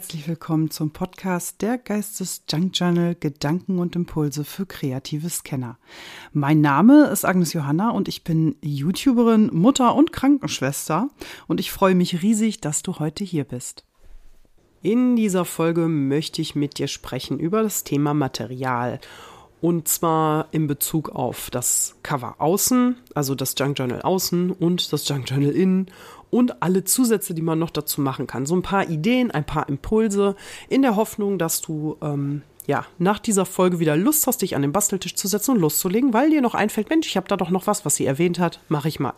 herzlich willkommen zum Podcast der Geistes Junk Journal Gedanken und Impulse für kreative Scanner. Mein Name ist Agnes Johanna und ich bin YouTuberin, Mutter und Krankenschwester und ich freue mich riesig, dass du heute hier bist. In dieser Folge möchte ich mit dir sprechen über das Thema Material und zwar in Bezug auf das Cover außen, also das Junk Journal außen und das Junk Journal innen und alle Zusätze, die man noch dazu machen kann. So ein paar Ideen, ein paar Impulse in der Hoffnung, dass du ähm, ja nach dieser Folge wieder Lust hast, dich an den Basteltisch zu setzen und loszulegen, weil dir noch einfällt, Mensch, ich habe da doch noch was, was sie erwähnt hat, mache ich mal.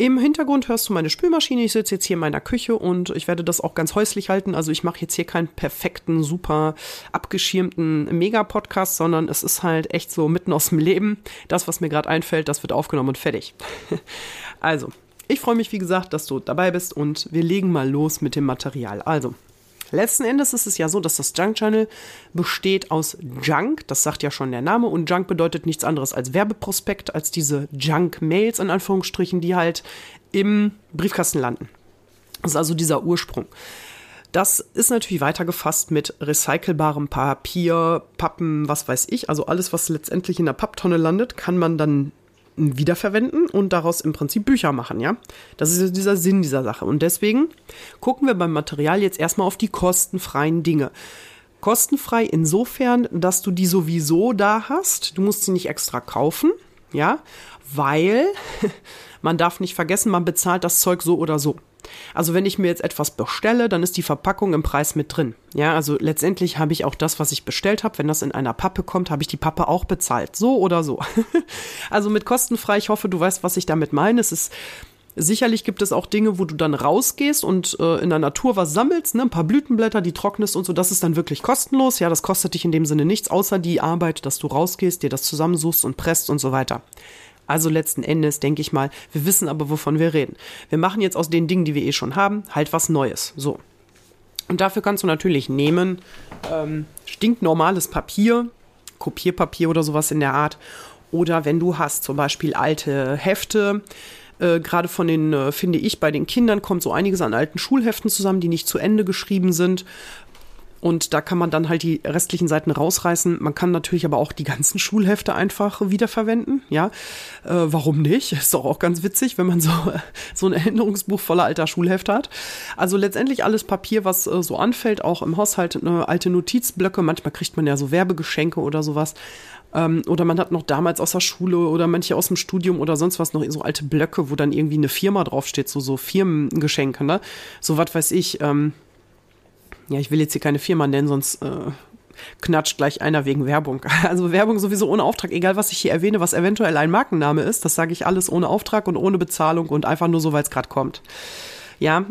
Im Hintergrund hörst du meine Spülmaschine. Ich sitze jetzt hier in meiner Küche und ich werde das auch ganz häuslich halten. Also ich mache jetzt hier keinen perfekten, super abgeschirmten Mega-Podcast, sondern es ist halt echt so mitten aus dem Leben. Das, was mir gerade einfällt, das wird aufgenommen und fertig. also, ich freue mich, wie gesagt, dass du dabei bist und wir legen mal los mit dem Material. Also, Letzten Endes ist es ja so, dass das Junk Channel besteht aus Junk, das sagt ja schon der Name, und Junk bedeutet nichts anderes als Werbeprospekt, als diese Junk-Mails in Anführungsstrichen, die halt im Briefkasten landen. Das ist also dieser Ursprung. Das ist natürlich weitergefasst mit recycelbarem Papier, Pappen, was weiß ich. Also alles, was letztendlich in der Papptonne landet, kann man dann wiederverwenden und daraus im Prinzip Bücher machen, ja. Das ist dieser Sinn dieser Sache. Und deswegen gucken wir beim Material jetzt erstmal auf die kostenfreien Dinge. Kostenfrei insofern, dass du die sowieso da hast. Du musst sie nicht extra kaufen, ja, weil man darf nicht vergessen, man bezahlt das Zeug so oder so. Also wenn ich mir jetzt etwas bestelle, dann ist die Verpackung im Preis mit drin. Ja, also letztendlich habe ich auch das, was ich bestellt habe. Wenn das in einer Pappe kommt, habe ich die Pappe auch bezahlt. So oder so. also mit kostenfrei. Ich hoffe, du weißt, was ich damit meine. Es ist Sicherlich gibt es auch Dinge, wo du dann rausgehst und äh, in der Natur was sammelst, ne? ein paar Blütenblätter, die trocknest und so. Das ist dann wirklich kostenlos. Ja, das kostet dich in dem Sinne nichts, außer die Arbeit, dass du rausgehst, dir das zusammensuchst und presst und so weiter. Also letzten Endes denke ich mal, wir wissen aber, wovon wir reden. Wir machen jetzt aus den Dingen, die wir eh schon haben, halt was Neues. So. Und dafür kannst du natürlich nehmen ähm, stinknormales Papier, Kopierpapier oder sowas in der Art. Oder wenn du hast zum Beispiel alte Hefte, äh, gerade von den, äh, finde ich, bei den Kindern kommt so einiges an alten Schulheften zusammen, die nicht zu Ende geschrieben sind. Und da kann man dann halt die restlichen Seiten rausreißen. Man kann natürlich aber auch die ganzen Schulhefte einfach wiederverwenden. Ja, äh, warum nicht? Ist doch auch ganz witzig, wenn man so, so ein Erinnerungsbuch voller alter Schulhefte hat. Also letztendlich alles Papier, was äh, so anfällt, auch im Haushalt, eine alte Notizblöcke. Manchmal kriegt man ja so Werbegeschenke oder sowas. Ähm, oder man hat noch damals aus der Schule oder manche aus dem Studium oder sonst was noch so alte Blöcke, wo dann irgendwie eine Firma draufsteht, so, so Firmengeschenke, ne? So was weiß ich, ähm, ja, ich will jetzt hier keine Firma nennen, sonst äh, knatscht gleich einer wegen Werbung. Also Werbung sowieso ohne Auftrag, egal was ich hier erwähne, was eventuell ein Markenname ist, das sage ich alles ohne Auftrag und ohne Bezahlung und einfach nur so, weil es gerade kommt. Ja,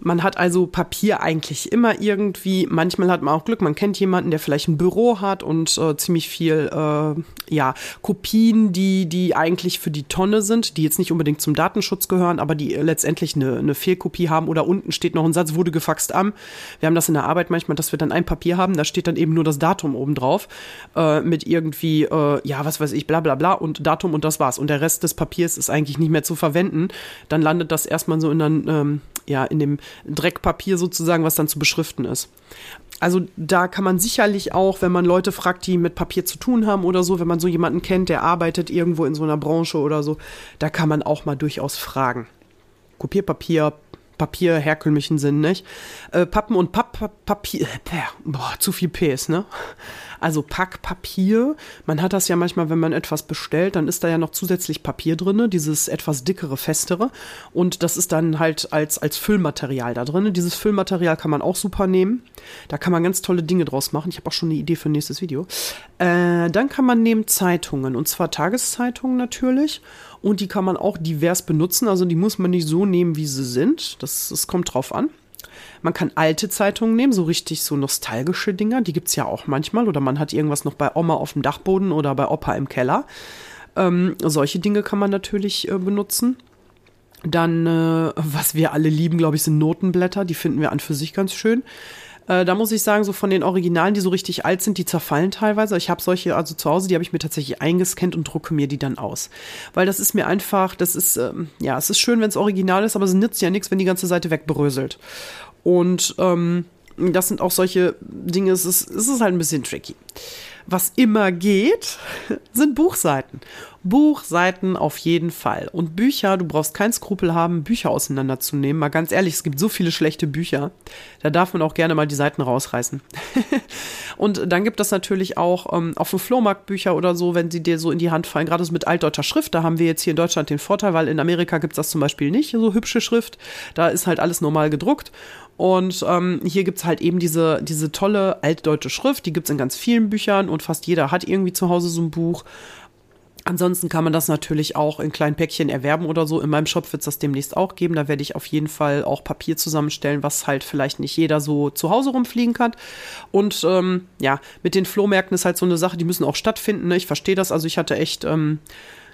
man hat also Papier eigentlich immer irgendwie. Manchmal hat man auch Glück, man kennt jemanden, der vielleicht ein Büro hat und äh, ziemlich viel, äh, ja, Kopien, die, die eigentlich für die Tonne sind, die jetzt nicht unbedingt zum Datenschutz gehören, aber die letztendlich eine, eine Fehlkopie haben oder unten steht noch ein Satz, wurde gefaxt am. Wir haben das in der Arbeit manchmal, dass wir dann ein Papier haben, da steht dann eben nur das Datum oben drauf, äh, mit irgendwie, äh, ja, was weiß ich, bla bla bla und Datum und das war's. Und der Rest des Papiers ist eigentlich nicht mehr zu verwenden. Dann landet das erstmal so in, dann, ähm, ja, in dem Dreckpapier sozusagen, was dann zu beschriften ist. Also da kann man sicherlich auch, wenn man Leute fragt, die mit Papier zu tun haben oder so, wenn man so jemanden kennt, der arbeitet irgendwo in so einer Branche oder so, da kann man auch mal durchaus fragen. Kopierpapier, Papier, herkömmlichen Sinn, nicht? Äh, Pappen und Papp, Papier, äh, boah, zu viel Ps, ne? Also Packpapier, man hat das ja manchmal, wenn man etwas bestellt, dann ist da ja noch zusätzlich Papier drin, dieses etwas dickere, festere. Und das ist dann halt als, als Füllmaterial da drin. Dieses Füllmaterial kann man auch super nehmen. Da kann man ganz tolle Dinge draus machen. Ich habe auch schon eine Idee für ein nächstes Video. Äh, dann kann man nehmen Zeitungen, und zwar Tageszeitungen natürlich. Und die kann man auch divers benutzen. Also die muss man nicht so nehmen, wie sie sind. Das, das kommt drauf an. Man kann alte Zeitungen nehmen, so richtig so nostalgische Dinger, die gibt es ja auch manchmal. Oder man hat irgendwas noch bei Oma auf dem Dachboden oder bei Opa im Keller. Ähm, solche Dinge kann man natürlich äh, benutzen. Dann, äh, was wir alle lieben, glaube ich, sind Notenblätter. Die finden wir an für sich ganz schön. Äh, da muss ich sagen, so von den Originalen, die so richtig alt sind, die zerfallen teilweise. Ich habe solche also zu Hause, die habe ich mir tatsächlich eingescannt und drucke mir die dann aus. Weil das ist mir einfach, das ist, ähm, ja, es ist schön, wenn es original ist, aber es nützt ja nichts, wenn die ganze Seite wegbröselt. Und ähm, das sind auch solche Dinge, es ist, es ist halt ein bisschen tricky. Was immer geht, sind Buchseiten. Buchseiten auf jeden Fall. Und Bücher, du brauchst keinen Skrupel haben, Bücher auseinanderzunehmen. Mal ganz ehrlich, es gibt so viele schlechte Bücher. Da darf man auch gerne mal die Seiten rausreißen. und dann gibt es natürlich auch ähm, auf dem Flohmarkt Bücher oder so, wenn sie dir so in die Hand fallen, gerade so mit altdeutscher Schrift. Da haben wir jetzt hier in Deutschland den Vorteil, weil in Amerika gibt es das zum Beispiel nicht, so hübsche Schrift. Da ist halt alles normal gedruckt. Und ähm, hier gibt's halt eben diese, diese tolle altdeutsche Schrift, die gibt's in ganz vielen Büchern und fast jeder hat irgendwie zu Hause so ein Buch. Ansonsten kann man das natürlich auch in kleinen Päckchen erwerben oder so. In meinem Shop wird es das demnächst auch geben. Da werde ich auf jeden Fall auch Papier zusammenstellen, was halt vielleicht nicht jeder so zu Hause rumfliegen kann. Und ähm, ja, mit den Flohmärkten ist halt so eine Sache, die müssen auch stattfinden. Ne? Ich verstehe das. Also ich hatte echt ähm,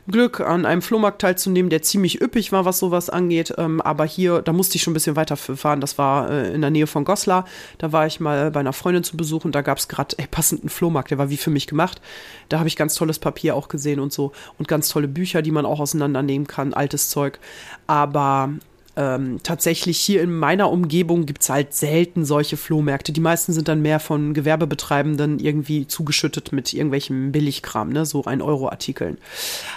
Glück, an einem Flohmarkt teilzunehmen, der ziemlich üppig war, was sowas angeht. Ähm, aber hier, da musste ich schon ein bisschen weiter fahren. Das war äh, in der Nähe von Goslar. Da war ich mal bei einer Freundin zu Besuch und da gab es gerade passenden Flohmarkt. Der war wie für mich gemacht. Da habe ich ganz tolles Papier auch gesehen und so. Und ganz tolle Bücher, die man auch auseinandernehmen kann. Altes Zeug. Aber ähm, tatsächlich hier in meiner Umgebung gibt's halt selten solche Flohmärkte. Die meisten sind dann mehr von Gewerbebetreibenden irgendwie zugeschüttet mit irgendwelchem Billigkram, ne, so ein Euro-Artikeln.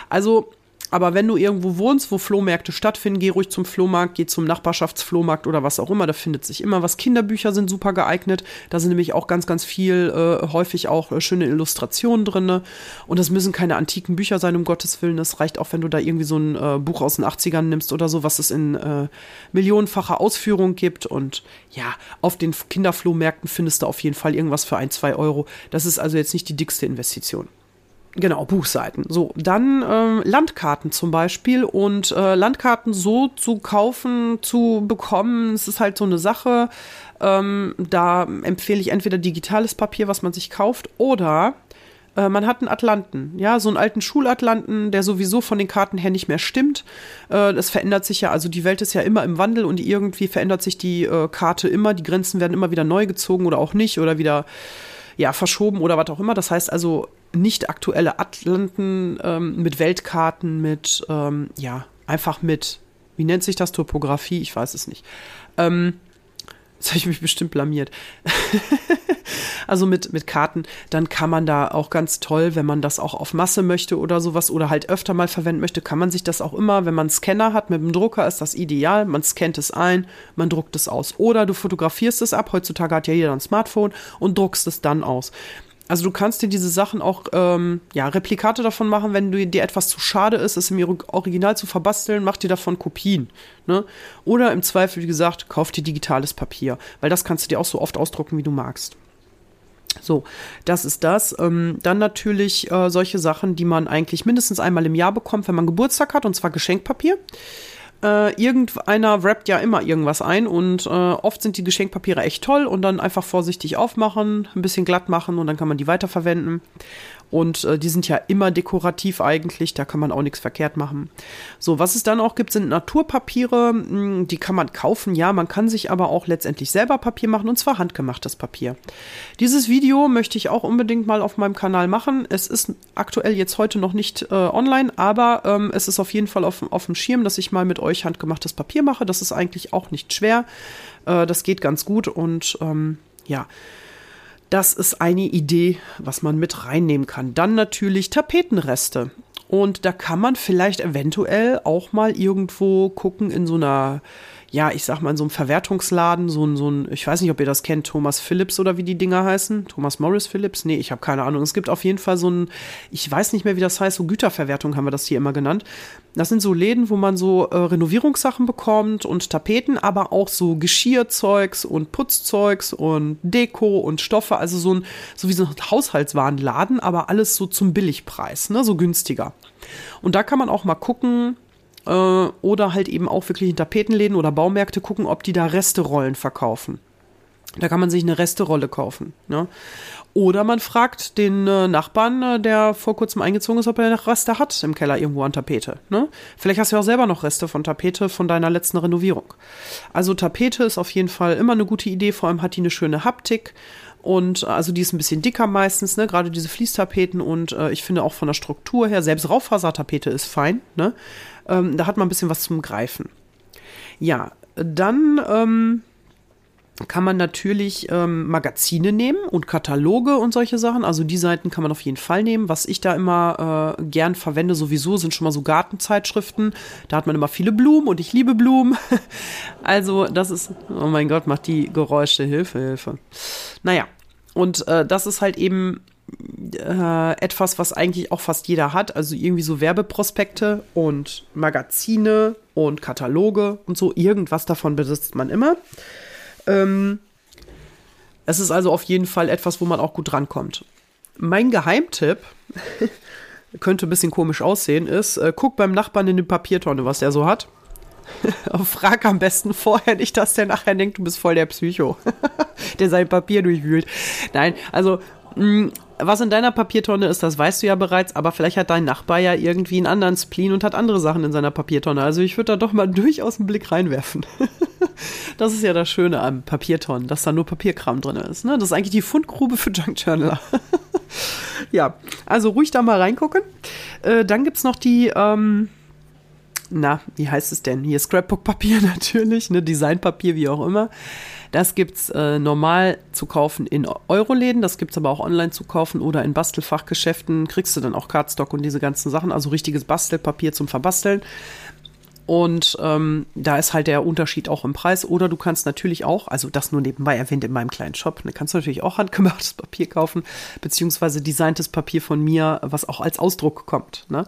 Also aber wenn du irgendwo wohnst, wo Flohmärkte stattfinden, geh ruhig zum Flohmarkt, geh zum Nachbarschaftsflohmarkt oder was auch immer. Da findet sich immer was. Kinderbücher sind super geeignet. Da sind nämlich auch ganz, ganz viel, äh, häufig auch äh, schöne Illustrationen drin. Und das müssen keine antiken Bücher sein, um Gottes Willen. Das reicht auch, wenn du da irgendwie so ein äh, Buch aus den 80ern nimmst oder so, was es in äh, millionenfacher Ausführung gibt. Und ja, auf den Kinderflohmärkten findest du auf jeden Fall irgendwas für ein, zwei Euro. Das ist also jetzt nicht die dickste Investition. Genau, Buchseiten. So, dann äh, Landkarten zum Beispiel und äh, Landkarten so zu kaufen, zu bekommen, es ist halt so eine Sache. Ähm, da empfehle ich entweder digitales Papier, was man sich kauft, oder äh, man hat einen Atlanten, ja, so einen alten Schulatlanten, der sowieso von den Karten her nicht mehr stimmt. Äh, das verändert sich ja, also die Welt ist ja immer im Wandel und irgendwie verändert sich die äh, Karte immer, die Grenzen werden immer wieder neu gezogen oder auch nicht oder wieder ja, verschoben oder was auch immer. Das heißt also, nicht aktuelle Atlanten ähm, mit Weltkarten, mit, ähm, ja, einfach mit, wie nennt sich das, Topografie? Ich weiß es nicht. Ähm, Jetzt habe ich mich bestimmt blamiert. also mit, mit Karten, dann kann man da auch ganz toll, wenn man das auch auf Masse möchte oder sowas oder halt öfter mal verwenden möchte, kann man sich das auch immer, wenn man einen Scanner hat mit dem Drucker, ist das ideal. Man scannt es ein, man druckt es aus. Oder du fotografierst es ab. Heutzutage hat ja jeder ein Smartphone und druckst es dann aus. Also du kannst dir diese Sachen auch, ähm, ja, Replikate davon machen, wenn du, dir etwas zu schade ist, es im Original zu verbasteln, mach dir davon Kopien. Ne? Oder im Zweifel, wie gesagt, kauf dir digitales Papier, weil das kannst du dir auch so oft ausdrucken, wie du magst. So, das ist das. Ähm, dann natürlich äh, solche Sachen, die man eigentlich mindestens einmal im Jahr bekommt, wenn man Geburtstag hat, und zwar Geschenkpapier. Äh, irgendeiner wrappt ja immer irgendwas ein und äh, oft sind die Geschenkpapiere echt toll und dann einfach vorsichtig aufmachen, ein bisschen glatt machen und dann kann man die weiterverwenden. Und äh, die sind ja immer dekorativ eigentlich, da kann man auch nichts verkehrt machen. So, was es dann auch gibt, sind Naturpapiere, hm, die kann man kaufen, ja, man kann sich aber auch letztendlich selber Papier machen und zwar handgemachtes Papier. Dieses Video möchte ich auch unbedingt mal auf meinem Kanal machen. Es ist aktuell jetzt heute noch nicht äh, online, aber ähm, es ist auf jeden Fall auf, auf dem Schirm, dass ich mal mit euch handgemachtes Papier mache. Das ist eigentlich auch nicht schwer. Äh, das geht ganz gut und ähm, ja. Das ist eine Idee, was man mit reinnehmen kann. Dann natürlich Tapetenreste. Und da kann man vielleicht eventuell auch mal irgendwo gucken in so einer ja, ich sag mal, in so einem Verwertungsladen, so ein, so ein, ich weiß nicht, ob ihr das kennt, Thomas Phillips oder wie die Dinger heißen. Thomas Morris Phillips? Nee, ich habe keine Ahnung. Es gibt auf jeden Fall so ein, ich weiß nicht mehr, wie das heißt, so Güterverwertung haben wir das hier immer genannt. Das sind so Läden, wo man so äh, Renovierungssachen bekommt und Tapeten, aber auch so Geschirrzeugs und Putzzeugs und Deko und Stoffe, also so ein, so wie so ein Haushaltswarenladen, aber alles so zum Billigpreis, ne, so günstiger. Und da kann man auch mal gucken, äh, oder halt eben auch wirklich in Tapetenläden oder Baumärkte gucken, ob die da Resterollen verkaufen. Da kann man sich eine Resterolle kaufen. Ne? Oder man fragt den äh, Nachbarn, äh, der vor kurzem eingezogen ist, ob er noch Reste hat im Keller irgendwo an Tapete. Ne? Vielleicht hast du ja auch selber noch Reste von Tapete von deiner letzten Renovierung. Also Tapete ist auf jeden Fall immer eine gute Idee, vor allem hat die eine schöne Haptik. Und äh, also die ist ein bisschen dicker meistens, ne? Gerade diese Fließtapeten und äh, ich finde auch von der Struktur her, selbst Raufasertapete ist fein, ne? Ähm, da hat man ein bisschen was zum Greifen. Ja, dann ähm, kann man natürlich ähm, Magazine nehmen und Kataloge und solche Sachen. Also die Seiten kann man auf jeden Fall nehmen. Was ich da immer äh, gern verwende sowieso sind schon mal so Gartenzeitschriften. Da hat man immer viele Blumen und ich liebe Blumen. also das ist, oh mein Gott, macht die Geräusche, Hilfe, Hilfe. Naja, und äh, das ist halt eben äh, etwas, was eigentlich auch fast jeder hat. Also irgendwie so Werbeprospekte und Magazine und Kataloge und so. Irgendwas davon besitzt man immer. Ähm, es ist also auf jeden Fall etwas, wo man auch gut rankommt. Mein Geheimtipp, könnte ein bisschen komisch aussehen, ist, äh, guck beim Nachbarn in die Papiertonne, was der so hat. Frag am besten vorher nicht, dass der nachher denkt, du bist voll der Psycho, der sein Papier durchwühlt. Nein, also mh, mm, was in deiner Papiertonne ist, das weißt du ja bereits, aber vielleicht hat dein Nachbar ja irgendwie einen anderen Spleen und hat andere Sachen in seiner Papiertonne. Also ich würde da doch mal durchaus einen Blick reinwerfen. das ist ja das Schöne am Papiertonnen, dass da nur Papierkram drin ist. Ne? Das ist eigentlich die Fundgrube für Junk Journaler. ja, also ruhig da mal reingucken. Äh, dann gibt es noch die, ähm, na, wie heißt es denn? Hier Scrapbook-Papier natürlich, ne? Designpapier, wie auch immer. Das gibt's äh, normal zu kaufen in Euroläden, das gibt's aber auch online zu kaufen oder in Bastelfachgeschäften. Kriegst du dann auch Cardstock und diese ganzen Sachen, also richtiges Bastelpapier zum Verbasteln. Und ähm, da ist halt der Unterschied auch im Preis. Oder du kannst natürlich auch, also das nur nebenbei erwähnt in meinem kleinen Shop, ne, kannst du natürlich auch handgemachtes Papier kaufen, beziehungsweise designtes Papier von mir, was auch als Ausdruck kommt. Ne?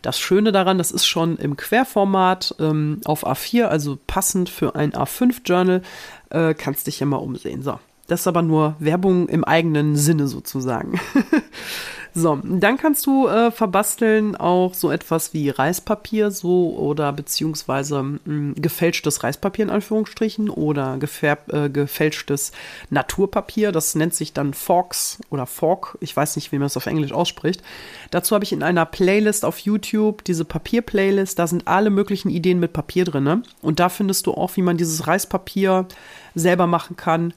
Das Schöne daran, das ist schon im Querformat ähm, auf A4, also passend für ein A5-Journal, äh, kannst dich ja mal umsehen. So, das ist aber nur Werbung im eigenen Sinne sozusagen. So, dann kannst du äh, verbasteln auch so etwas wie Reispapier, so oder beziehungsweise mh, hm, gefälschtes Reispapier in Anführungsstrichen oder gefärb, äh, gefälschtes Naturpapier. Das nennt sich dann Forks oder Fork. Ich weiß nicht, wie man es auf Englisch ausspricht. Dazu habe ich in einer Playlist auf YouTube diese Papier-Playlist. Da sind alle möglichen Ideen mit Papier drin. Und da findest du auch, wie man dieses Reispapier selber machen kann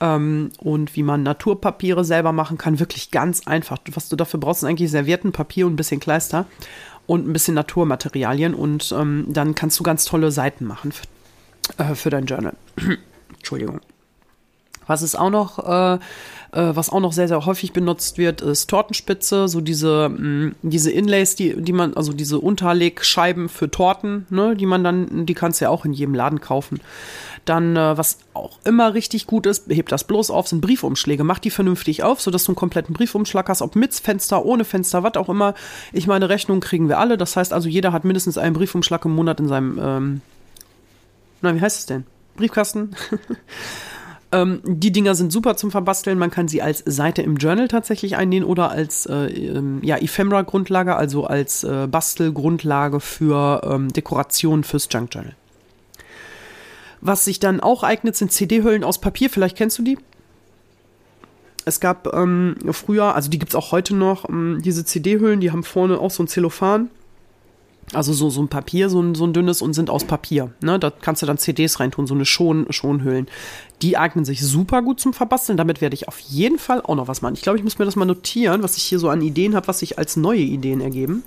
ähm, und wie man Naturpapiere selber machen kann. Wirklich ganz einfach. Was du dafür brauchst, ist eigentlich Serviettenpapier und ein bisschen Kleister und ein bisschen Naturmaterialien und ähm, dann kannst du ganz tolle Seiten machen für, äh, für dein Journal. Entschuldigung. Was ist auch noch, äh, äh, was auch noch sehr, sehr häufig benutzt wird, ist Tortenspitze, so diese, mh, mm, diese Inlays, die, die man, also diese Unterlegscheiben für Torten, ne, die man dann, die kannst du ja auch in jedem Laden kaufen. Dann, äh, was auch immer richtig gut ist, hebt das bloß auf, sind Briefumschläge. Mach die vernünftig auf, sodass du einen kompletten Briefumschlag hast, ob mit Fenster, ohne Fenster, was auch immer. Ich meine, Rechnung kriegen wir alle. Das heißt also, jeder hat mindestens einen Briefumschlag im Monat in seinem, ähm, na, wie heißt es denn? Briefkasten. ähm, die Dinger sind super zum Verbasteln. Man kann sie als Seite im Journal tatsächlich einnehmen oder als äh, ähm, ja, Ephemera-Grundlage, also als äh, Bastelgrundlage für ähm, Dekoration fürs Junk Journal. Was sich dann auch eignet, sind CD-Hüllen aus Papier. Vielleicht kennst du die? Es gab ähm, früher, also die gibt es auch heute noch, ähm, diese CD-Hüllen, die haben vorne auch so ein Zellophan. Also so, so ein Papier, so ein, so ein dünnes und sind aus Papier. Ne? Da kannst du dann CDs reintun, so eine Schon, Schonhüllen. Die eignen sich super gut zum Verbasteln. Damit werde ich auf jeden Fall auch noch was machen. Ich glaube, ich muss mir das mal notieren, was ich hier so an Ideen habe, was sich als neue Ideen ergeben.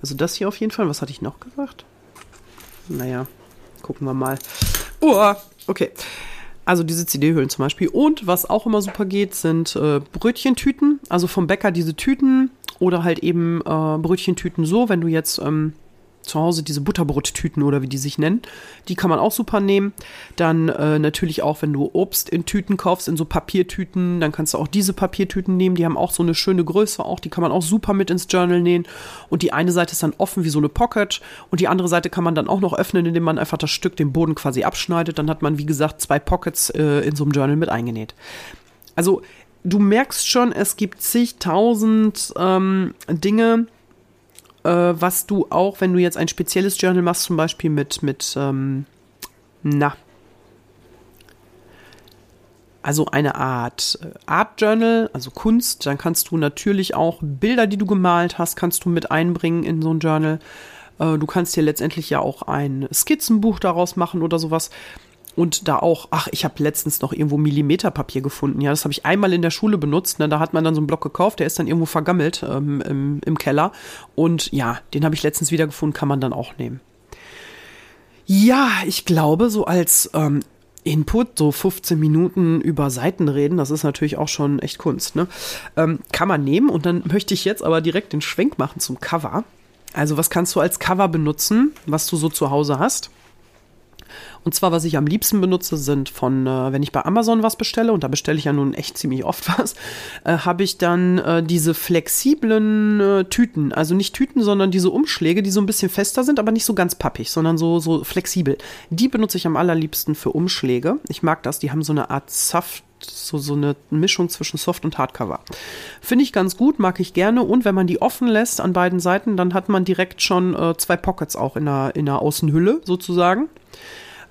Also das hier auf jeden Fall. Was hatte ich noch gesagt? Naja, gucken wir mal. Oh, okay. Also diese CD-Hüllen zum Beispiel. Und was auch immer super geht, sind äh, Brötchentüten. Also vom Bäcker diese Tüten oder halt eben äh, Brötchentüten so, wenn du jetzt ähm, zu Hause diese Butterbrottüten oder wie die sich nennen. Die kann man auch super nehmen. Dann äh, natürlich auch, wenn du Obst in Tüten kaufst, in so Papiertüten, dann kannst du auch diese Papiertüten nehmen. Die haben auch so eine schöne Größe auch. Die kann man auch super mit ins Journal nähen. Und die eine Seite ist dann offen wie so eine Pocket und die andere Seite kann man dann auch noch öffnen, indem man einfach das Stück den Boden quasi abschneidet. Dann hat man, wie gesagt, zwei Pockets äh, in so einem Journal mit eingenäht. Also du merkst schon, es gibt zigtausend ähm, Dinge, was du auch, wenn du jetzt ein spezielles Journal machst, zum Beispiel mit, mit, ähm, na, also eine Art äh, Art Journal, also Kunst, dann kannst du natürlich auch Bilder, die du gemalt hast, kannst du mit einbringen in so ein Journal. Äh, du kannst dir letztendlich ja auch ein Skizzenbuch daraus machen oder sowas. Und da auch, ach, ich habe letztens noch irgendwo Millimeterpapier gefunden. Ja, das habe ich einmal in der Schule benutzt. Ne? Da hat man dann so einen Block gekauft, der ist dann irgendwo vergammelt ähm, im, im Keller. Und ja, den habe ich letztens wieder gefunden, kann man dann auch nehmen. Ja, ich glaube, so als ähm, Input, so 15 Minuten über Seiten reden, das ist natürlich auch schon echt Kunst, ne? Ähm, kann man nehmen und dann möchte ich jetzt aber direkt den Schwenk machen zum Cover. Also was kannst du als Cover benutzen, was du so zu Hause hast? Und zwar, was ich am liebsten benutze, sind von, äh, wenn ich bei Amazon was bestelle, und da bestelle ich ja nun echt ziemlich oft was, äh, habe ich dann äh, diese flexiblen äh, Tüten. Also nicht Tüten, sondern diese Umschläge, die so ein bisschen fester sind, aber nicht so ganz pappig, sondern so, so flexibel. Die benutze ich am allerliebsten für Umschläge. Ich mag das, die haben so eine Art Saft so, so eine Mischung zwischen Soft und Hardcover. Finde ich ganz gut, mag ich gerne. Und wenn man die offen lässt an beiden Seiten, dann hat man direkt schon äh, zwei Pockets auch in der, in der Außenhülle sozusagen.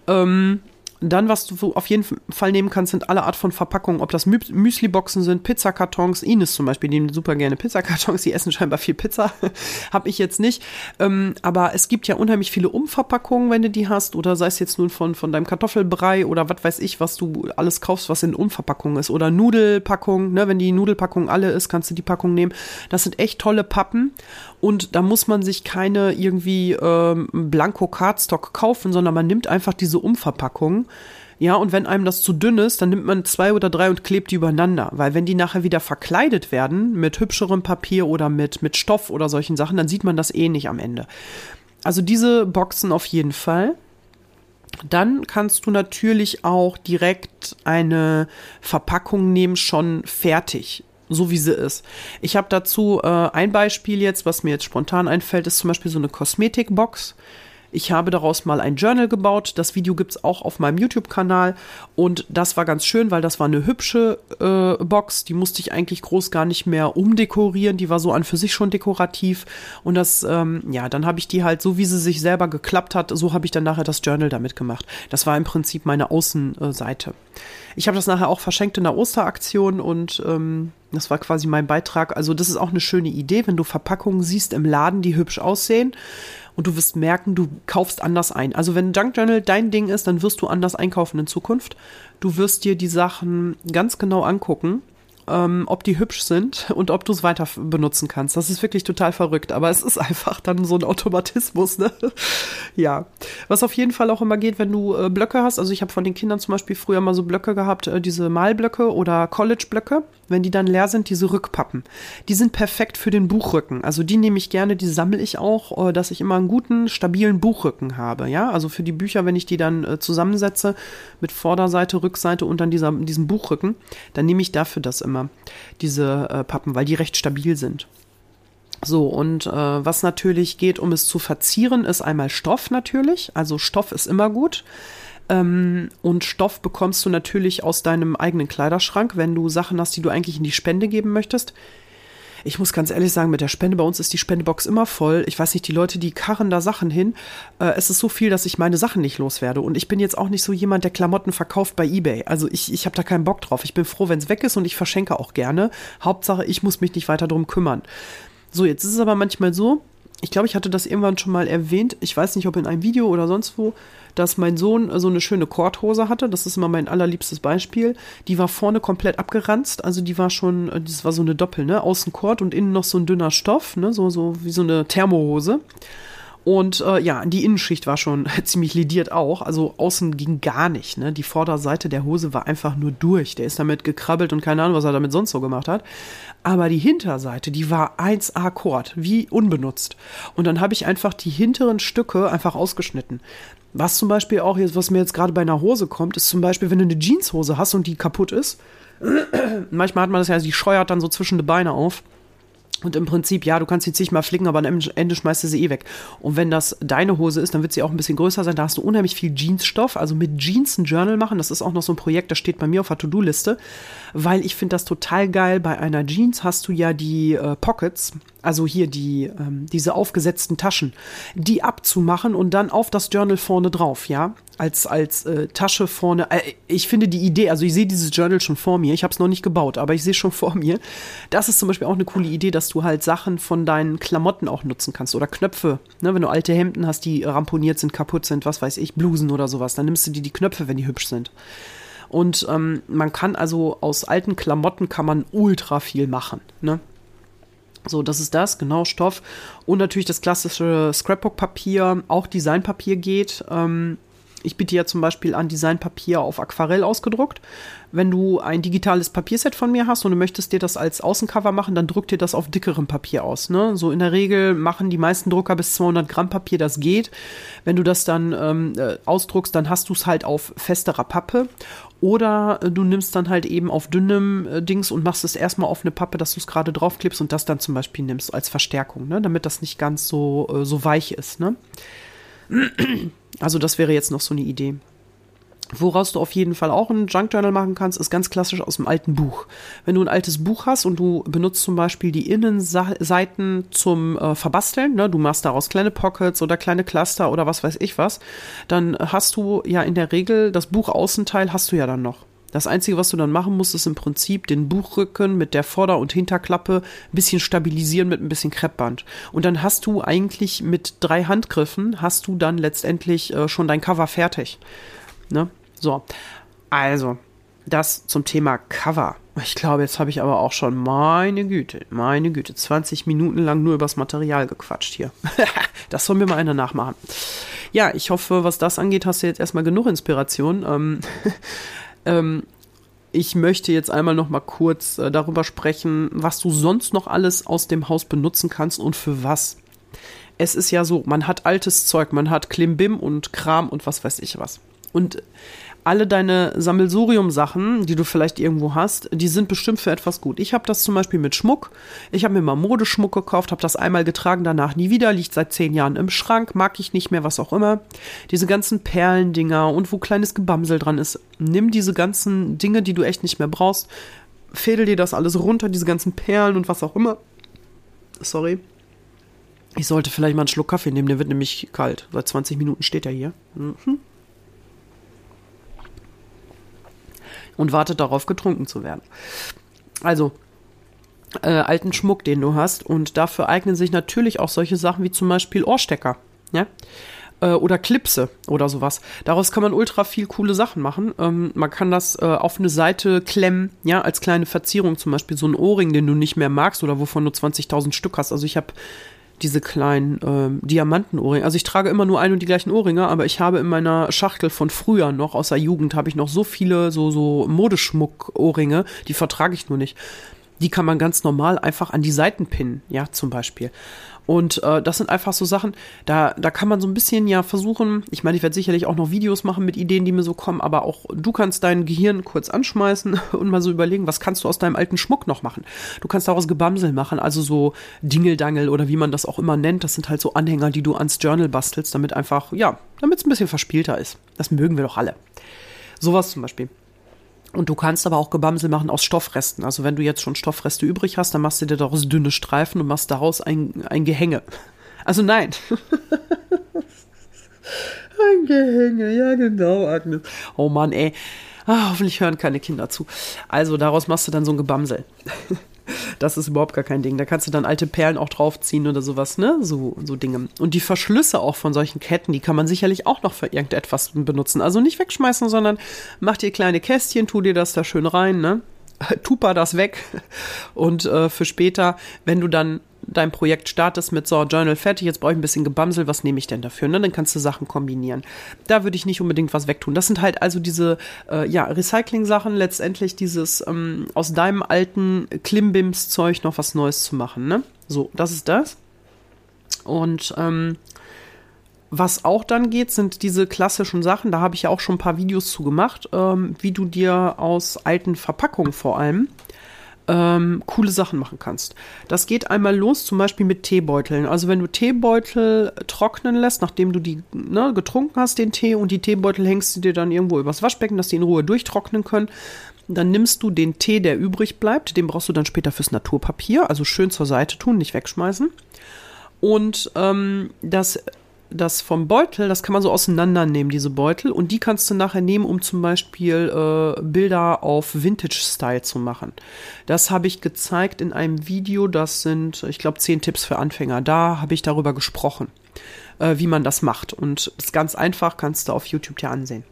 Ähm, dann, was du auf jeden Fall nehmen kannst, sind alle Art von Verpackungen. Ob das Mü Müsli-Boxen sind, Pizzakartons. Ines zum Beispiel, nehmen super gerne Pizzakartons. Die essen scheinbar viel Pizza. Habe ich jetzt nicht. Ähm, aber es gibt ja unheimlich viele Umverpackungen, wenn du die hast. Oder sei es jetzt nun von, von deinem Kartoffelbrei oder was weiß ich, was du alles kaufst, was in Umverpackungen ist. Oder Nudelpackung. Ne? Wenn die Nudelpackung alle ist, kannst du die Packung nehmen. Das sind echt tolle Pappen. Und da muss man sich keine irgendwie ähm, Blanko Cardstock kaufen, sondern man nimmt einfach diese Umverpackung. Ja, und wenn einem das zu dünn ist, dann nimmt man zwei oder drei und klebt die übereinander. Weil wenn die nachher wieder verkleidet werden mit hübscherem Papier oder mit, mit Stoff oder solchen Sachen, dann sieht man das eh nicht am Ende. Also diese Boxen auf jeden Fall. Dann kannst du natürlich auch direkt eine Verpackung nehmen, schon fertig so wie sie ist. Ich habe dazu äh, ein Beispiel jetzt, was mir jetzt spontan einfällt, ist zum Beispiel so eine Kosmetikbox. Ich habe daraus mal ein Journal gebaut. Das Video gibt es auch auf meinem YouTube-Kanal. Und das war ganz schön, weil das war eine hübsche äh, Box. Die musste ich eigentlich groß gar nicht mehr umdekorieren. Die war so an für sich schon dekorativ. Und das, ähm, ja, dann habe ich die halt so, wie sie sich selber geklappt hat, so habe ich dann nachher das Journal damit gemacht. Das war im Prinzip meine Außenseite. Ich habe das nachher auch verschenkt in der Osteraktion und ähm, das war quasi mein Beitrag. Also das ist auch eine schöne Idee, wenn du Verpackungen siehst im Laden, die hübsch aussehen und du wirst merken, du kaufst anders ein. Also wenn Junk Journal dein Ding ist, dann wirst du anders einkaufen in Zukunft. Du wirst dir die Sachen ganz genau angucken ähm, ob die hübsch sind und ob du es weiter benutzen kannst. Das ist wirklich total verrückt, aber es ist einfach dann so ein Automatismus, ne? ja. Was auf jeden Fall auch immer geht, wenn du äh, Blöcke hast, also ich habe von den Kindern zum Beispiel früher mal so Blöcke gehabt, äh, diese Malblöcke oder College-Blöcke, wenn die dann leer sind, diese Rückpappen. Die sind perfekt für den Buchrücken. Also die nehme ich gerne, die sammle ich auch, äh, dass ich immer einen guten, stabilen Buchrücken habe, ja? Also für die Bücher, wenn ich die dann äh, zusammensetze mit Vorderseite, Rückseite und dann dieser, diesem Buchrücken, dann nehme ich dafür das immer immer, diese äh, Pappen, weil die recht stabil sind. So, und äh, was natürlich geht, um es zu verzieren, ist einmal Stoff natürlich. Also Stoff ist immer gut. Ähm, und Stoff bekommst du natürlich aus deinem eigenen Kleiderschrank, wenn du Sachen hast, die du eigentlich in die Spende geben möchtest ich muss ganz ehrlich sagen, mit der Spende, bei uns ist die Spendebox immer voll. Ich weiß nicht, die Leute, die karren da Sachen hin. Äh, es ist so viel, dass ich meine Sachen nicht loswerde. Und ich bin jetzt auch nicht so jemand, der Klamotten verkauft bei Ebay. Also ich, ich habe da keinen Bock drauf. Ich bin froh, wenn es weg ist und ich verschenke auch gerne. Hauptsache, ich muss mich nicht weiter drum kümmern. So, jetzt ist es aber manchmal so, ich glaube, ich hatte das irgendwann schon mal erwähnt. Ich weiß nicht, ob in einem Video oder sonst wo, dass mein Sohn so eine schöne Korthose hatte. Das ist immer mein allerliebstes Beispiel. Die war vorne komplett abgeranzt. Also die war schon, das war so eine Doppel, ne? Außen Kord und innen noch so ein dünner Stoff, ne? So, so wie so eine Thermohose. Und äh, ja, die Innenschicht war schon ziemlich lidiert auch. Also außen ging gar nicht. Ne? Die Vorderseite der Hose war einfach nur durch. Der ist damit gekrabbelt und keine Ahnung, was er damit sonst so gemacht hat. Aber die Hinterseite, die war 1A Kord, wie unbenutzt. Und dann habe ich einfach die hinteren Stücke einfach ausgeschnitten. Was zum Beispiel auch jetzt, was mir jetzt gerade bei einer Hose kommt, ist zum Beispiel, wenn du eine Jeanshose hast und die kaputt ist. manchmal hat man das ja, die scheuert dann so zwischen die Beine auf. Und im Prinzip, ja, du kannst sie zigmal flicken, aber am Ende schmeißt du sie eh weg. Und wenn das deine Hose ist, dann wird sie auch ein bisschen größer sein. Da hast du unheimlich viel Jeansstoff. Also mit Jeans ein Journal machen, das ist auch noch so ein Projekt, das steht bei mir auf der To-Do-Liste. Weil ich finde das total geil. Bei einer Jeans hast du ja die äh, Pockets, also hier die, ähm, diese aufgesetzten Taschen, die abzumachen und dann auf das Journal vorne drauf, ja als, als äh, Tasche vorne. Äh, ich finde die Idee, also ich sehe dieses Journal schon vor mir. Ich habe es noch nicht gebaut, aber ich sehe schon vor mir. Das ist zum Beispiel auch eine coole Idee, dass du halt Sachen von deinen Klamotten auch nutzen kannst oder Knöpfe. Ne, wenn du alte Hemden hast, die ramponiert sind, kaputt sind, was weiß ich, Blusen oder sowas, dann nimmst du dir die Knöpfe, wenn die hübsch sind. Und ähm, man kann also aus alten Klamotten kann man ultra viel machen. Ne? So, das ist das, genau, Stoff. Und natürlich das klassische Scrapbook-Papier, auch Designpapier geht. Ähm, ich biete ja zum Beispiel an Designpapier auf Aquarell ausgedruckt. Wenn du ein digitales Papierset von mir hast und du möchtest dir das als Außencover machen, dann druck dir das auf dickerem Papier aus. Ne? So in der Regel machen die meisten Drucker bis 200 Gramm Papier, das geht. Wenn du das dann ähm, äh, ausdruckst, dann hast du es halt auf festerer Pappe. Oder äh, du nimmst dann halt eben auf dünnem äh, Dings und machst es erstmal auf eine Pappe, dass du es gerade draufklippst und das dann zum Beispiel nimmst als Verstärkung, ne? damit das nicht ganz so, äh, so weich ist. Ne? Also das wäre jetzt noch so eine Idee. Woraus du auf jeden Fall auch ein Junk Journal machen kannst, ist ganz klassisch aus dem alten Buch. Wenn du ein altes Buch hast und du benutzt zum Beispiel die Innenseiten zum äh, Verbasteln, ne, du machst daraus kleine Pockets oder kleine Cluster oder was weiß ich was, dann hast du ja in der Regel das Buchaußenteil hast du ja dann noch. Das Einzige, was du dann machen musst, ist im Prinzip den Buchrücken mit der Vorder- und Hinterklappe ein bisschen stabilisieren mit ein bisschen Kreppband. Und dann hast du eigentlich mit drei Handgriffen, hast du dann letztendlich äh, schon dein Cover fertig. Ne? So, also, das zum Thema Cover. Ich glaube, jetzt habe ich aber auch schon, meine Güte, meine Güte, 20 Minuten lang nur übers Material gequatscht hier. das soll mir mal einer nachmachen. Ja, ich hoffe, was das angeht, hast du jetzt erstmal genug Inspiration. Ähm, ähm, ich möchte jetzt einmal noch mal kurz äh, darüber sprechen, was du sonst noch alles aus dem Haus benutzen kannst und für was. Es ist ja so, man hat altes Zeug, man hat Klimbim und Kram und was weiß ich was. Und alle deine Sammelsurium-Sachen, die du vielleicht irgendwo hast, die sind bestimmt für etwas gut. Ich habe das zum Beispiel mit Schmuck. Ich habe mir mal Modeschmuck gekauft, habe das einmal getragen, danach nie wieder, liegt seit zehn Jahren im Schrank, mag ich nicht mehr, was auch immer. Diese ganzen Perlendinger und wo kleines Gebamsel dran ist. Nimm diese ganzen Dinge, die du echt nicht mehr brauchst, fädel dir das alles runter, diese ganzen Perlen und was auch immer. Sorry. Ich sollte vielleicht mal einen Schluck Kaffee nehmen, der wird nämlich kalt. Seit 20 Minuten steht er hier. Mhm. Und wartet darauf, getrunken zu werden. Also, äh, alten Schmuck, den du hast. Und dafür eignen sich natürlich auch solche Sachen wie zum Beispiel Ohrstecker. Ja? Äh, oder Klipse oder sowas. Daraus kann man ultra viel coole Sachen machen. Ähm, man kann das äh, auf eine Seite klemmen, ja, als kleine Verzierung, zum Beispiel so ein Ohrring, den du nicht mehr magst oder wovon du 20.000 Stück hast. Also ich habe diese kleinen ähm, Diamantenohrringe. Also ich trage immer nur ein und die gleichen Ohrringe, aber ich habe in meiner Schachtel von früher noch, aus der Jugend, habe ich noch so viele so, so Modeschmuck-Ohrringe, die vertrage ich nur nicht. Die kann man ganz normal einfach an die Seiten pinnen, ja, zum Beispiel. Und äh, das sind einfach so Sachen, da, da kann man so ein bisschen ja versuchen, ich meine, ich werde sicherlich auch noch Videos machen mit Ideen, die mir so kommen, aber auch du kannst dein Gehirn kurz anschmeißen und mal so überlegen, was kannst du aus deinem alten Schmuck noch machen? Du kannst daraus Gebamsel machen, also so Dingeldangel oder wie man das auch immer nennt. Das sind halt so Anhänger, die du ans Journal bastelst, damit einfach, ja, damit es ein bisschen verspielter ist. Das mögen wir doch alle. Sowas zum Beispiel. Und du kannst aber auch Gebamsel machen aus Stoffresten. Also wenn du jetzt schon Stoffreste übrig hast, dann machst du dir daraus dünne Streifen und machst daraus ein, ein Gehänge. Also nein. ein Gehänge, ja genau, Agnes. Oh Mann, ey. Ah, hoffentlich hören keine Kinder zu. Also daraus machst du dann so ein Gebamsel. Das ist überhaupt gar kein Ding. Da kannst du dann alte Perlen auch draufziehen oder sowas, ne? So, so Dinge. Und die Verschlüsse auch von solchen Ketten, die kann man sicherlich auch noch für irgendetwas benutzen. Also nicht wegschmeißen, sondern mach dir kleine Kästchen, tu dir das da schön rein, ne? Tupa das weg. Und äh, für später, wenn du dann dein Projekt startest mit so Journal fertig, jetzt brauche ich ein bisschen Gebamsel, was nehme ich denn dafür? Ne? Dann kannst du Sachen kombinieren. Da würde ich nicht unbedingt was wegtun. Das sind halt also diese äh, ja, Recycling-Sachen, letztendlich dieses ähm, aus deinem alten Klimbims-Zeug noch was Neues zu machen. Ne? So, das ist das. Und ähm, was auch dann geht, sind diese klassischen Sachen, da habe ich ja auch schon ein paar Videos zu gemacht, ähm, wie du dir aus alten Verpackungen vor allem ähm, coole Sachen machen kannst. Das geht einmal los, zum Beispiel mit Teebeuteln. Also wenn du Teebeutel trocknen lässt, nachdem du die ne, getrunken hast, den Tee, und die Teebeutel hängst du dir dann irgendwo übers Waschbecken, dass die in Ruhe durchtrocknen können. Dann nimmst du den Tee, der übrig bleibt, den brauchst du dann später fürs Naturpapier, also schön zur Seite tun, nicht wegschmeißen. Und ähm, das das vom Beutel, das kann man so auseinandernehmen, diese Beutel, und die kannst du nachher nehmen, um zum Beispiel äh, Bilder auf Vintage-Style zu machen. Das habe ich gezeigt in einem Video, das sind, ich glaube, zehn Tipps für Anfänger. Da habe ich darüber gesprochen, äh, wie man das macht. Und das ist ganz einfach, kannst du auf YouTube dir ansehen.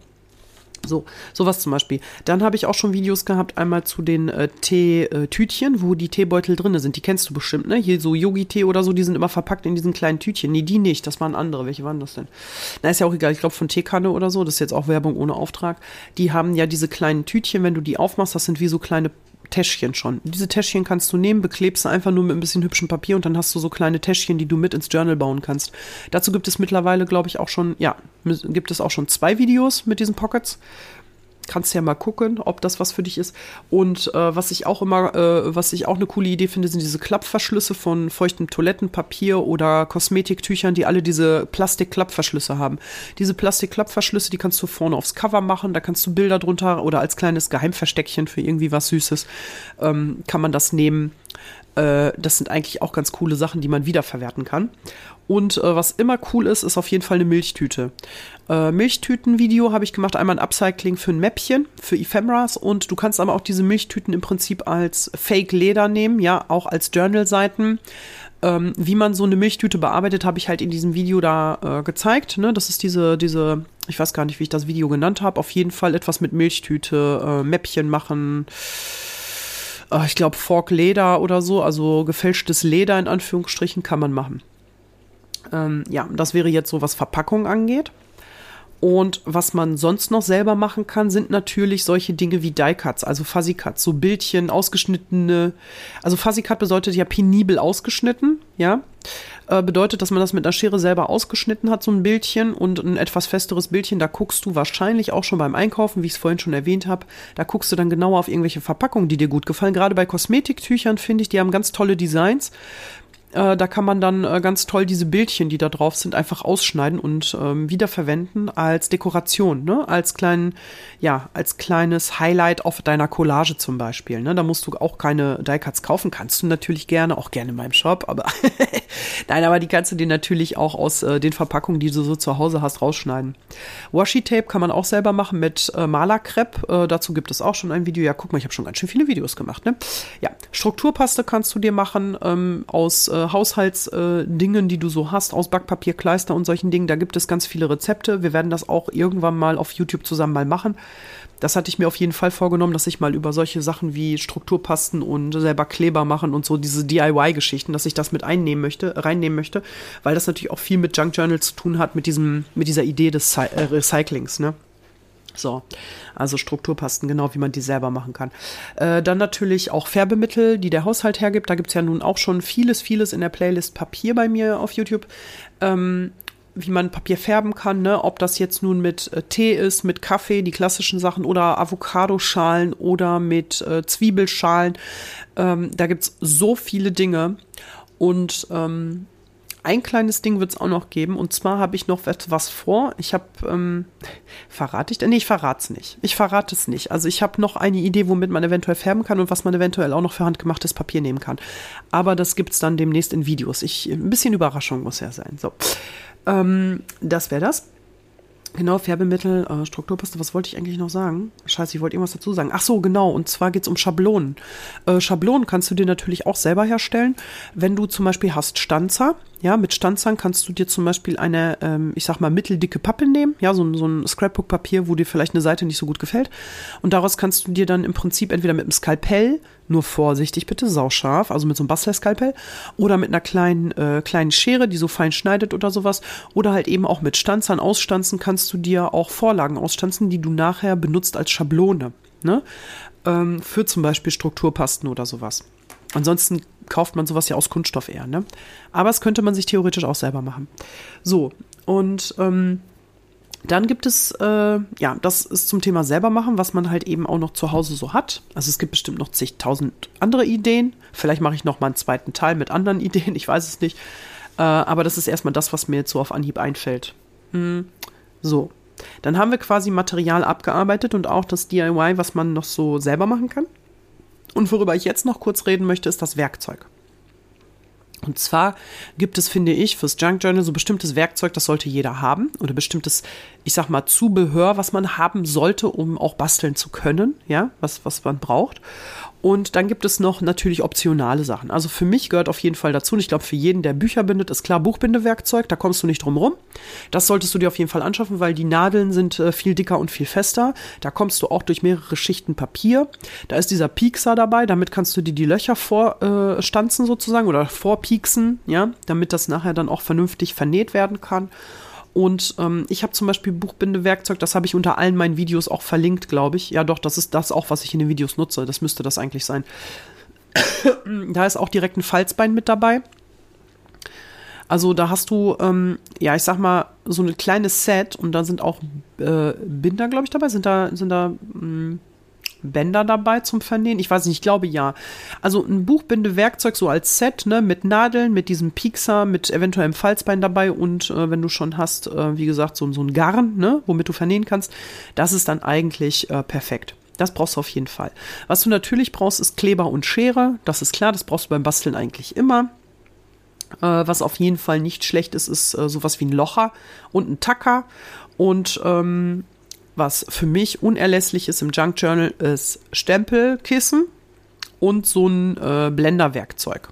So, sowas zum Beispiel. Dann habe ich auch schon Videos gehabt, einmal zu den äh, Teetütchen, wo die Teebeutel drin sind. Die kennst du bestimmt, ne? Hier so Yogi-Tee oder so, die sind immer verpackt in diesen kleinen Tütchen. Nee, die nicht, das waren andere. Welche waren das denn? Na, ist ja auch egal. Ich glaube von Teekanne oder so. Das ist jetzt auch Werbung ohne Auftrag. Die haben ja diese kleinen Tütchen, wenn du die aufmachst, das sind wie so kleine Täschchen schon. Diese Täschchen kannst du nehmen, beklebst du einfach nur mit ein bisschen hübschem Papier und dann hast du so kleine Täschchen, die du mit ins Journal bauen kannst. Dazu gibt es mittlerweile, glaube ich, auch schon, ja, gibt es auch schon zwei Videos mit diesen Pockets kannst ja mal gucken, ob das was für dich ist. Und äh, was ich auch immer, äh, was ich auch eine coole Idee finde, sind diese Klappverschlüsse von feuchtem Toilettenpapier oder Kosmetiktüchern, die alle diese Plastik-Klappverschlüsse haben. Diese Plastik-Klappverschlüsse, die kannst du vorne aufs Cover machen, da kannst du Bilder drunter oder als kleines Geheimversteckchen für irgendwie was Süßes ähm, kann man das nehmen. Äh, das sind eigentlich auch ganz coole Sachen, die man wiederverwerten kann. Und äh, was immer cool ist, ist auf jeden Fall eine Milchtüte. Äh, Milchtüten-Video habe ich gemacht, einmal ein Upcycling für ein Mäppchen, für Ephemeras und du kannst aber auch diese Milchtüten im Prinzip als Fake-Leder nehmen, ja, auch als Journal-Seiten. Ähm, wie man so eine Milchtüte bearbeitet, habe ich halt in diesem Video da äh, gezeigt. Ne? Das ist diese, diese, ich weiß gar nicht, wie ich das Video genannt habe. Auf jeden Fall etwas mit Milchtüte, äh, Mäppchen machen. Äh, ich glaube, Fork-Leder oder so, also gefälschtes Leder in Anführungsstrichen kann man machen. Ähm, ja, das wäre jetzt so, was Verpackung angeht. Und was man sonst noch selber machen kann, sind natürlich solche Dinge wie Die-Cuts, also Fuzzy-Cuts, so Bildchen, ausgeschnittene. Also Fuzzy-Cut bedeutet ja penibel ausgeschnitten, ja. Äh, bedeutet, dass man das mit einer Schere selber ausgeschnitten hat, so ein Bildchen und ein etwas festeres Bildchen. Da guckst du wahrscheinlich auch schon beim Einkaufen, wie ich es vorhin schon erwähnt habe. Da guckst du dann genauer auf irgendwelche Verpackungen, die dir gut gefallen. Gerade bei Kosmetiktüchern finde ich, die haben ganz tolle Designs. Äh, da kann man dann äh, ganz toll diese Bildchen, die da drauf sind, einfach ausschneiden und ähm, wiederverwenden als Dekoration, ne? Als kleinen, ja, als kleines Highlight auf deiner Collage zum Beispiel. Ne? Da musst du auch keine Die-Cuts kaufen, kannst du natürlich gerne, auch gerne in meinem Shop, aber nein, aber die kannst du dir natürlich auch aus äh, den Verpackungen, die du so zu Hause hast, rausschneiden. Washi-Tape kann man auch selber machen mit äh, Malerkrepp. Äh, dazu gibt es auch schon ein Video. Ja, guck mal, ich habe schon ganz schön viele Videos gemacht. Ne? Ja, Strukturpaste kannst du dir machen ähm, aus äh, Haushaltsdingen, äh, die du so hast, aus Backpapier, Kleister und solchen Dingen. Da gibt es ganz viele Rezepte. Wir werden das auch irgendwann mal auf YouTube zusammen mal machen. Das hatte ich mir auf jeden Fall vorgenommen, dass ich mal über solche Sachen wie Strukturpasten und selber Kleber machen und so diese DIY-Geschichten, dass ich das mit einnehmen möchte, reinnehmen möchte, weil das natürlich auch viel mit Junk Journal zu tun hat, mit diesem, mit dieser Idee des äh, Recyclings, ne? So, also Strukturpasten, genau wie man die selber machen kann. Äh, dann natürlich auch Färbemittel, die der Haushalt hergibt. Da gibt es ja nun auch schon vieles, vieles in der Playlist Papier bei mir auf YouTube. Ähm, wie man Papier färben kann, ne? ob das jetzt nun mit äh, Tee ist, mit Kaffee, die klassischen Sachen, oder Avocadoschalen oder mit äh, Zwiebelschalen. Ähm, da gibt es so viele Dinge. Und ähm, ein kleines Ding wird es auch noch geben. Und zwar habe ich noch etwas vor. Ich habe, ähm, verrate ich? Nee, ich verrate es nicht. Ich verrate es nicht. Also ich habe noch eine Idee, womit man eventuell färben kann und was man eventuell auch noch für handgemachtes Papier nehmen kann. Aber das gibt es dann demnächst in Videos. Ich, ein bisschen Überraschung muss ja sein. So, ähm, das wäre das. Genau, Färbemittel, äh, Strukturpaste, was wollte ich eigentlich noch sagen? Scheiße, ich wollte irgendwas dazu sagen. Ach so, genau, und zwar geht es um Schablonen. Äh, Schablonen kannst du dir natürlich auch selber herstellen. Wenn du zum Beispiel hast Stanzer, ja, mit Stanzern kannst du dir zum Beispiel eine, ähm, ich sag mal, mitteldicke Pappe nehmen, ja, so, so ein Scrapbook-Papier, wo dir vielleicht eine Seite nicht so gut gefällt. Und daraus kannst du dir dann im Prinzip entweder mit einem Skalpell, nur vorsichtig bitte, sauscharf, also mit so einem Bastler-Skalpell, oder mit einer kleinen, äh, kleinen Schere, die so fein schneidet oder sowas, oder halt eben auch mit Stanzern ausstanzen, kannst du dir auch Vorlagen ausstanzen, die du nachher benutzt als Schablone, ne? Ähm, für zum Beispiel Strukturpasten oder sowas. Ansonsten kauft man sowas ja aus Kunststoff eher, ne? Aber es könnte man sich theoretisch auch selber machen. So, und ähm, dann gibt es, äh, ja, das ist zum Thema selber machen, was man halt eben auch noch zu Hause so hat. Also es gibt bestimmt noch zigtausend andere Ideen. Vielleicht mache ich noch mal einen zweiten Teil mit anderen Ideen, ich weiß es nicht. Äh, aber das ist erstmal das, was mir jetzt so auf Anhieb einfällt. Hm, so, dann haben wir quasi Material abgearbeitet und auch das DIY, was man noch so selber machen kann. Und worüber ich jetzt noch kurz reden möchte, ist das Werkzeug. Und zwar gibt es, finde ich, fürs Junk Journal so bestimmtes Werkzeug, das sollte jeder haben. Oder bestimmtes, ich sag mal, Zubehör, was man haben sollte, um auch basteln zu können, ja, was, was man braucht. Und dann gibt es noch natürlich optionale Sachen. Also für mich gehört auf jeden Fall dazu, und ich glaube für jeden, der Bücher bindet, ist klar Buchbindewerkzeug, da kommst du nicht drum rum. Das solltest du dir auf jeden Fall anschaffen, weil die Nadeln sind äh, viel dicker und viel fester. Da kommst du auch durch mehrere Schichten Papier. Da ist dieser Piekser dabei, damit kannst du dir die Löcher vorstanzen äh, sozusagen oder vorpieksen, ja, damit das nachher dann auch vernünftig vernäht werden kann. Und ähm, ich habe zum Beispiel Buchbindewerkzeug, das habe ich unter allen meinen Videos auch verlinkt, glaube ich. Ja, doch, das ist das auch, was ich in den Videos nutze. Das müsste das eigentlich sein. da ist auch direkt ein Falzbein mit dabei. Also da hast du, ähm, ja, ich sag mal, so ein kleines Set und da sind auch äh, Binder, glaube ich, dabei. Sind da, sind da mh, hm, Bänder dabei zum Vernähen? Ich weiß nicht, ich glaube ja. Also ein Buchbindewerkzeug so als Set, ne, mit Nadeln, mit diesem Piekser, mit eventuellem Falzbein dabei und äh, wenn du schon hast, äh, wie gesagt, so, so ein Garn, ne, womit du vernähen kannst, das ist dann eigentlich äh, perfekt. Das brauchst du auf jeden Fall. Was du natürlich brauchst, ist Kleber und Schere. Das ist klar, das brauchst du beim Basteln eigentlich immer. Äh, was auf jeden Fall nicht schlecht ist, ist äh, sowas wie ein Locher und ein Tacker. Und ähm, was für mich unerlässlich ist im Junk Journal, ist Stempelkissen und so ein äh, Blenderwerkzeug.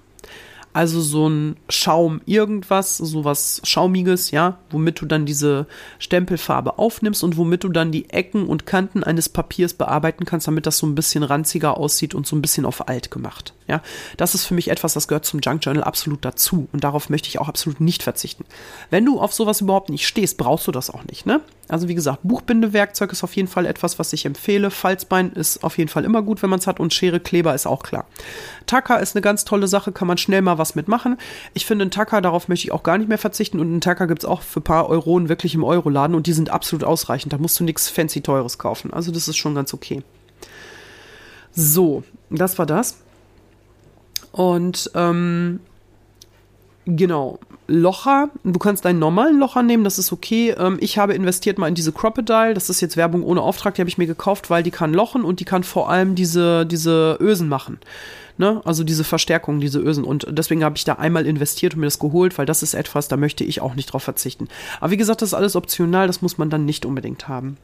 Also so ein Schaum irgendwas, sowas Schaumiges, ja, womit du dann diese Stempelfarbe aufnimmst und womit du dann die Ecken und Kanten eines Papiers bearbeiten kannst, damit das so ein bisschen ranziger aussieht und so ein bisschen auf alt gemacht. Ja, das ist für mich etwas, das gehört zum Junk Journal absolut dazu und darauf möchte ich auch absolut nicht verzichten. Wenn du auf sowas überhaupt nicht stehst, brauchst du das auch nicht, ne? Also wie gesagt, Buchbindewerkzeug ist auf jeden Fall etwas, was ich empfehle. Falzbein ist auf jeden Fall immer gut, wenn man es hat und Schere, Kleber ist auch klar. Tacker ist eine ganz tolle Sache, kann man schnell mal was mitmachen. Ich finde einen Tacker, darauf möchte ich auch gar nicht mehr verzichten und einen Tacker gibt es auch für ein paar Euronen wirklich im Euroladen und die sind absolut ausreichend. Da musst du nichts fancy teures kaufen. Also das ist schon ganz okay. So, das war das. Und ähm, genau, Locher, du kannst deinen normalen Locher nehmen, das ist okay. Ähm, ich habe investiert mal in diese Crocodile, das ist jetzt Werbung ohne Auftrag, die habe ich mir gekauft, weil die kann lochen und die kann vor allem diese, diese Ösen machen. Ne? Also diese Verstärkung, diese Ösen. Und deswegen habe ich da einmal investiert und mir das geholt, weil das ist etwas, da möchte ich auch nicht drauf verzichten. Aber wie gesagt, das ist alles optional, das muss man dann nicht unbedingt haben.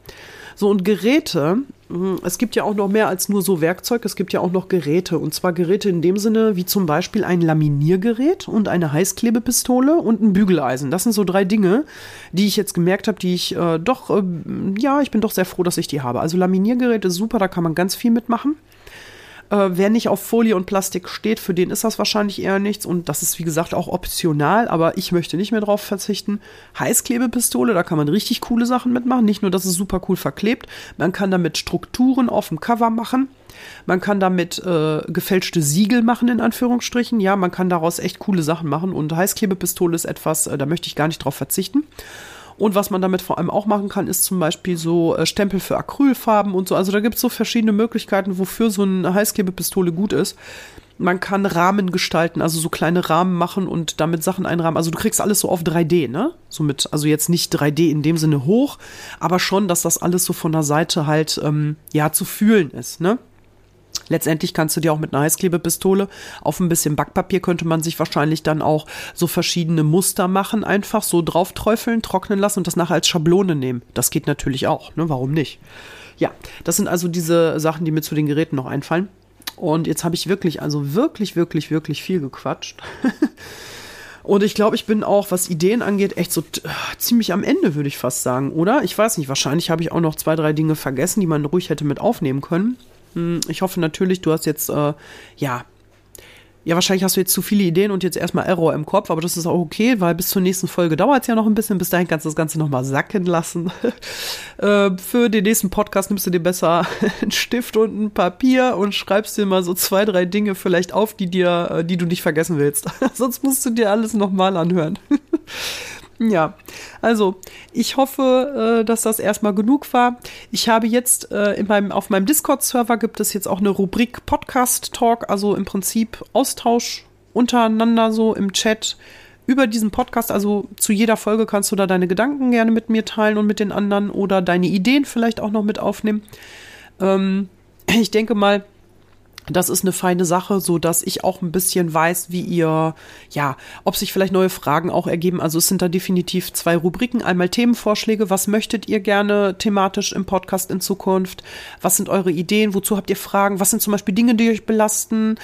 So, und Geräte, hm, es gibt ja auch noch mehr als nur so Werkzeug, es gibt ja auch noch Geräte. Und zwar Geräte in dem Sinne, wie zum Beispiel ein Laminiergerät und eine Heißklebepistole und ein Bügeleisen. Das sind so drei Dinge, die ich jetzt gemerkt habe, die ich äh, doch, äh, ja, ich bin doch sehr froh, dass ich die habe. Also Laminiergeräte ist super, da kann man ganz viel mitmachen. Äh, wer nicht auf Folie und Plastik steht, für den ist das wahrscheinlich eher nichts. Und das ist, wie gesagt, auch optional, aber ich möchte nicht mehr drauf verzichten. Heißklebepistole, da kann man richtig coole Sachen mitmachen. Nicht nur, dass es super cool verklebt, man kann damit Strukturen auf dem Cover machen. Man kann damit äh, gefälschte Siegel machen, in Anführungsstrichen. Ja, man kann daraus echt coole Sachen machen. Und Heißklebepistole ist etwas, äh, da möchte ich gar nicht drauf verzichten. Und was man damit vor allem auch machen kann, ist zum Beispiel so äh, Stempel für Acrylfarben und so. Also da gibt es so verschiedene Möglichkeiten, wofür so eine Heißklebepistole gut ist. Man kann Rahmen gestalten, also so kleine Rahmen machen und damit Sachen einrahmen. Also du kriegst alles so auf 3D, ne? Somit, also jetzt nicht 3D in dem Sinne hoch, aber schon, dass das alles so von der Seite halt ähm, ja zu fühlen ist, ne? Letztendlich kannst du dir auch mit einer Heißklebepistole auf ein bisschen Backpapier könnte man sich wahrscheinlich dann auch so verschiedene Muster machen, einfach so drauf träufeln, trocknen lassen und das nachher als Schablone nehmen. Das geht natürlich auch, ne? Warum nicht? Ja, das sind also diese Sachen, die mir zu den Geräten noch einfallen. Und jetzt habe ich wirklich, also wirklich, wirklich, wirklich viel gequatscht. Und ich glaube, ich bin auch, was Ideen angeht, echt so ziemlich am Ende, würde ich fast sagen, oder? Ich weiß nicht, wahrscheinlich habe ich auch noch zwei, drei Dinge vergessen, die man ruhig hätte mit aufnehmen können. Hm, ich hoffe natürlich, du hast jetzt, äh, ja, ja, wahrscheinlich hast du jetzt zu viele Ideen und jetzt erstmal Error im Kopf, aber das ist auch okay, weil bis zur nächsten Folge dauert es ja noch ein bisschen. Bis dahin kannst du das Ganze nochmal sacken lassen. äh, für den nächsten Podcast nimmst du dir besser einen Stift und ein Papier und schreibst dir mal so zwei, drei Dinge vielleicht auf, die dir, äh, die du nicht vergessen willst. Sonst musst du dir alles nochmal anhören. Ja, also ich hoffe, äh, dass das erstmal genug war. Ich habe jetzt äh, in meinem, auf meinem Discord-Server gibt es jetzt auch eine Rubrik Podcast-Talk, also im Prinzip Austausch untereinander so im Chat über diesen Podcast. Also zu jeder Folge kannst du da deine Gedanken gerne mit mir teilen und mit den anderen oder deine Ideen vielleicht auch noch mit aufnehmen. Ähm, ich denke mal, Das ist eine feine Sache, so dass ich auch ein bisschen weiß, wie ihr, ja, ob sich vielleicht neue Fragen auch ergeben. Also es sind da definitiv zwei Rubriken. Einmal Themenvorschläge. Was möchtet ihr gerne thematisch im Podcast in Zukunft? Was sind eure Ideen? Wozu habt ihr Fragen? Was sind zum Beispiel Dinge, die euch belasten?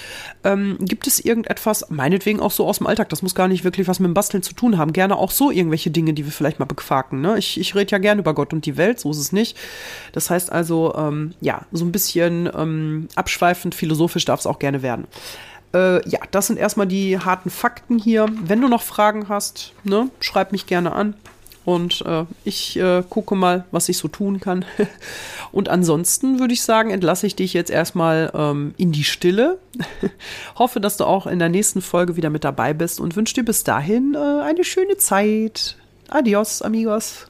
Ähm, gibt es irgendetwas, meinetwegen auch so aus dem Alltag? Das muss gar nicht wirklich was mit dem Basteln zu tun haben. Gerne auch so irgendwelche Dinge, die wir vielleicht mal bequaken. Ne? Ich, ich rede ja gerne über Gott und die Welt, so ist es nicht. Das heißt also, ähm, ja, so ein bisschen ähm, abschweifend, philosophisch darf es auch gerne werden. Äh, ja, das sind erstmal die harten Fakten hier. Wenn du noch Fragen hast, ne, schreib mich gerne an. Und äh, ich äh, gucke mal, was ich so tun kann. Und ansonsten würde ich sagen, entlasse ich dich jetzt erstmal ähm, in die Stille. Hoffe, dass du auch in der nächsten Folge wieder mit dabei bist und wünsche dir bis dahin äh, eine schöne Zeit. Adios, amigos.